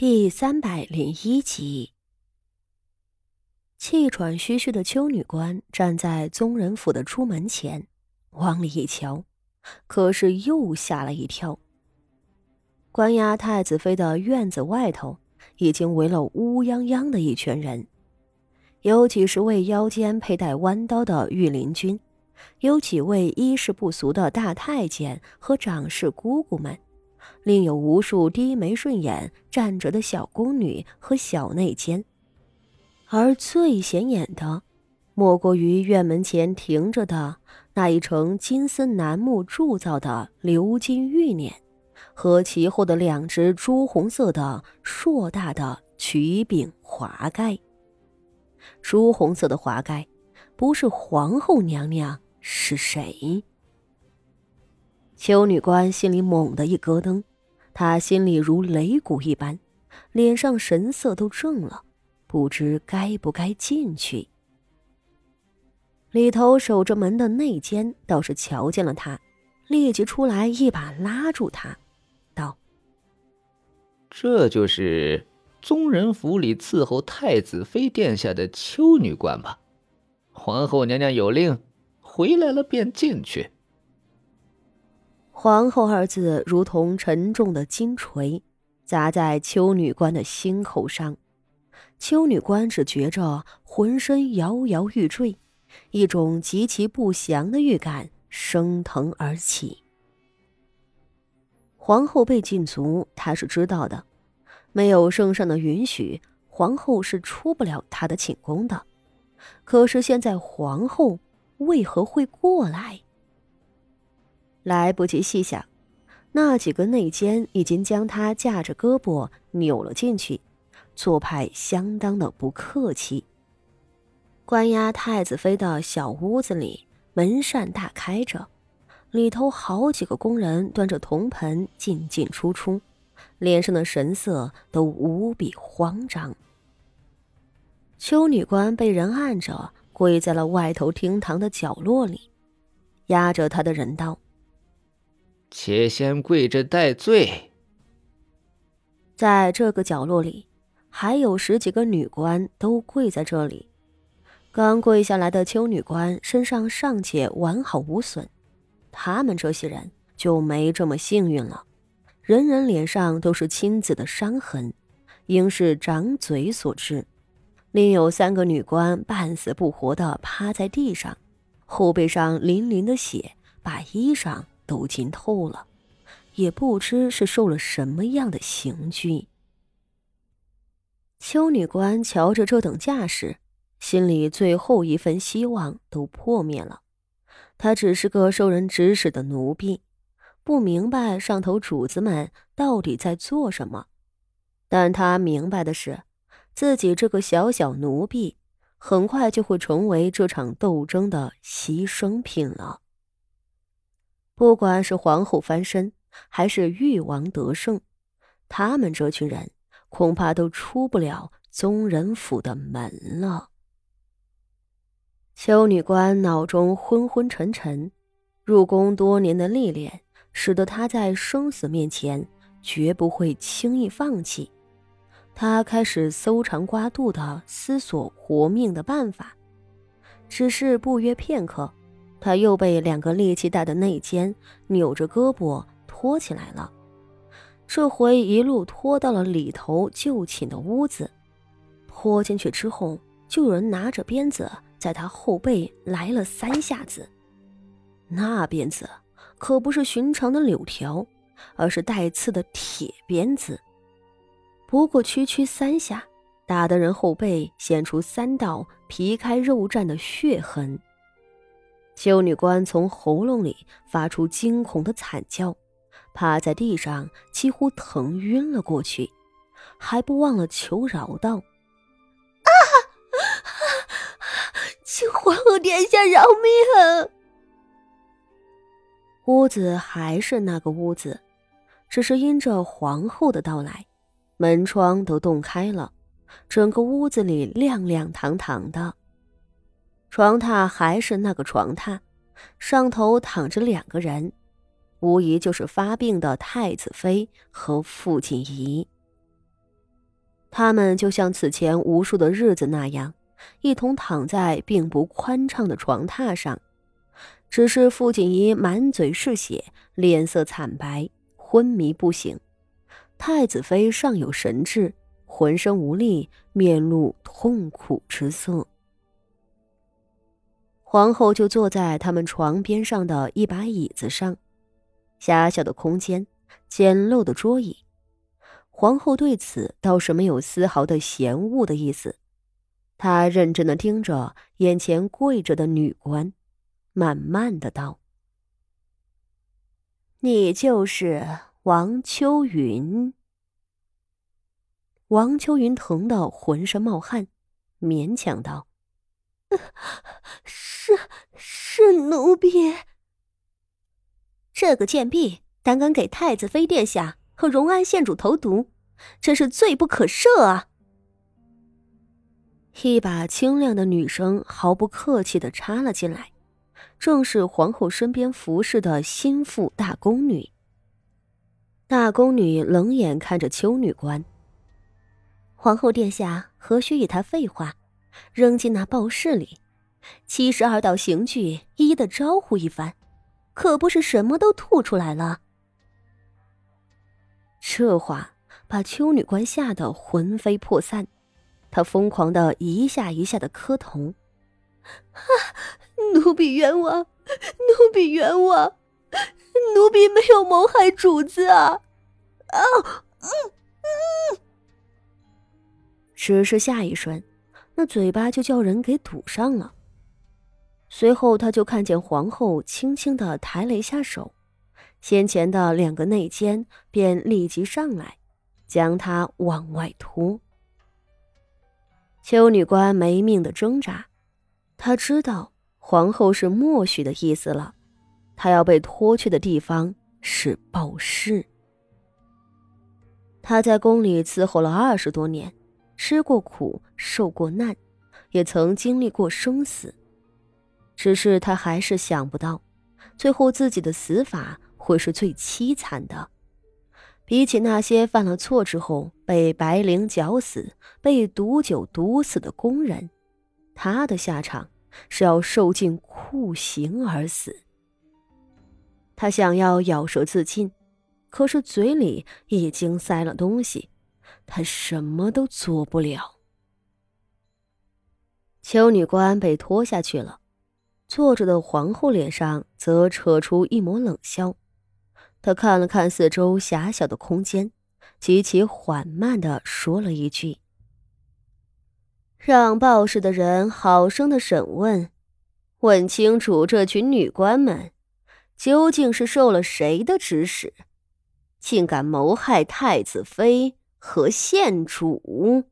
第三百零一集，气喘吁吁的邱女官站在宗人府的出门前，往里一瞧，可是又吓了一跳。关押太子妃的院子外头，已经围了乌泱泱的一群人，有几十位腰间佩戴弯刀的御林军，有几位衣饰不俗的大太监和长氏姑姑们。另有无数低眉顺眼站着的小宫女和小内监，而最显眼的，莫过于院门前停着的那一乘金丝楠木铸造的鎏金玉辇，和其后的两只朱红色的硕大的曲柄华盖。朱红色的华盖，不是皇后娘娘是谁？邱女官心里猛地一咯噔。她心里如擂鼓一般，脸上神色都正了，不知该不该进去。里头守着门的内监倒是瞧见了他，立即出来一把拉住他，道：“这就是宗人府里伺候太子妃殿下的邱女官吧？皇后娘娘有令，回来了便进去。”皇后二字如同沉重的金锤，砸在邱女官的心口上。邱女官只觉着浑身摇摇欲坠，一种极其不祥的预感升腾而起。皇后被禁足，她是知道的，没有圣上的允许，皇后是出不了她的寝宫的。可是现在皇后为何会过来？来不及细想，那几个内奸已经将他架着胳膊扭了进去，做派相当的不客气。关押太子妃的小屋子里，门扇大开着，里头好几个工人端着铜盆进进出出，脸上的神色都无比慌张。邱女官被人按着跪在了外头厅堂的角落里，压着她的人道。且先跪着戴罪。在这个角落里，还有十几个女官都跪在这里。刚跪下来的邱女官身上尚且完好无损，他们这些人就没这么幸运了，人人脸上都是青紫的伤痕，应是掌嘴所致。另有三个女官半死不活的趴在地上，后背上淋淋的血，把衣裳。都浸透了，也不知是受了什么样的刑具。邱女官瞧着这等架势，心里最后一份希望都破灭了。她只是个受人指使的奴婢，不明白上头主子们到底在做什么。但她明白的是，自己这个小小奴婢，很快就会成为这场斗争的牺牲品了。不管是皇后翻身，还是誉王得胜，他们这群人恐怕都出不了宗人府的门了。邱女官脑中昏昏沉沉，入宫多年的历练，使得她在生死面前绝不会轻易放弃。她开始搜肠刮肚的思索活命的办法，只是不约片刻。他又被两个力气大的内奸扭着胳膊拖起来了，这回一路拖到了里头就寝的屋子。拖进去之后，就有人拿着鞭子在他后背来了三下子。那鞭子可不是寻常的柳条，而是带刺的铁鞭子。不过区区三下，打的人后背现出三道皮开肉绽的血痕。修女官从喉咙里发出惊恐的惨叫，趴在地上几乎疼晕了过去，还不忘了求饶道：“啊，请皇后殿下饶命！”屋子还是那个屋子，只是因着皇后的到来，门窗都洞开了，整个屋子里亮亮堂堂的。床榻还是那个床榻，上头躺着两个人，无疑就是发病的太子妃和傅锦仪。他们就像此前无数的日子那样，一同躺在并不宽敞的床榻上。只是傅锦仪满嘴是血，脸色惨白，昏迷不醒；太子妃尚有神智，浑身无力，面露痛苦之色。皇后就坐在他们床边上的一把椅子上，狭小的空间，简陋的桌椅。皇后对此倒是没有丝毫的嫌恶的意思，她认真的盯着眼前跪着的女官。慢慢的道：“你就是王秋云。”王秋云疼得浑身冒汗，勉强道：“是是奴婢。这个贱婢胆敢给太子妃殿下和荣安县主投毒，真是罪不可赦啊！”一把清亮的女声毫不客气的插了进来。正是皇后身边服侍的心腹大宫女。大宫女冷眼看着邱女官。皇后殿下何须与她废话，扔进那报室里，七十二道刑具一一的招呼一番，可不是什么都吐出来了。这话把邱女官吓得魂飞魄散，她疯狂的一下一下的磕头。啊！奴婢冤枉，奴婢冤枉，奴婢没有谋害主子啊！啊，嗯嗯。只是下一瞬，那嘴巴就叫人给堵上了。随后，他就看见皇后轻轻的抬了一下手，先前的两个内奸便立即上来，将他往外拖。邱女官没命的挣扎。他知道皇后是默许的意思了，他要被拖去的地方是报室。他在宫里伺候了二十多年，吃过苦，受过难，也曾经历过生死，只是他还是想不到，最后自己的死法会是最凄惨的。比起那些犯了错之后被白绫绞死、被毒酒毒死的工人。他的下场是要受尽酷刑而死。他想要咬舌自尽，可是嘴里已经塞了东西，他什么都做不了。邱女官被拖下去了，坐着的皇后脸上则扯出一抹冷笑。她看了看四周狭小的空间，极其缓慢的说了一句。让报事的人好生的审问，问清楚这群女官们究竟是受了谁的指使，竟敢谋害太子妃和县主。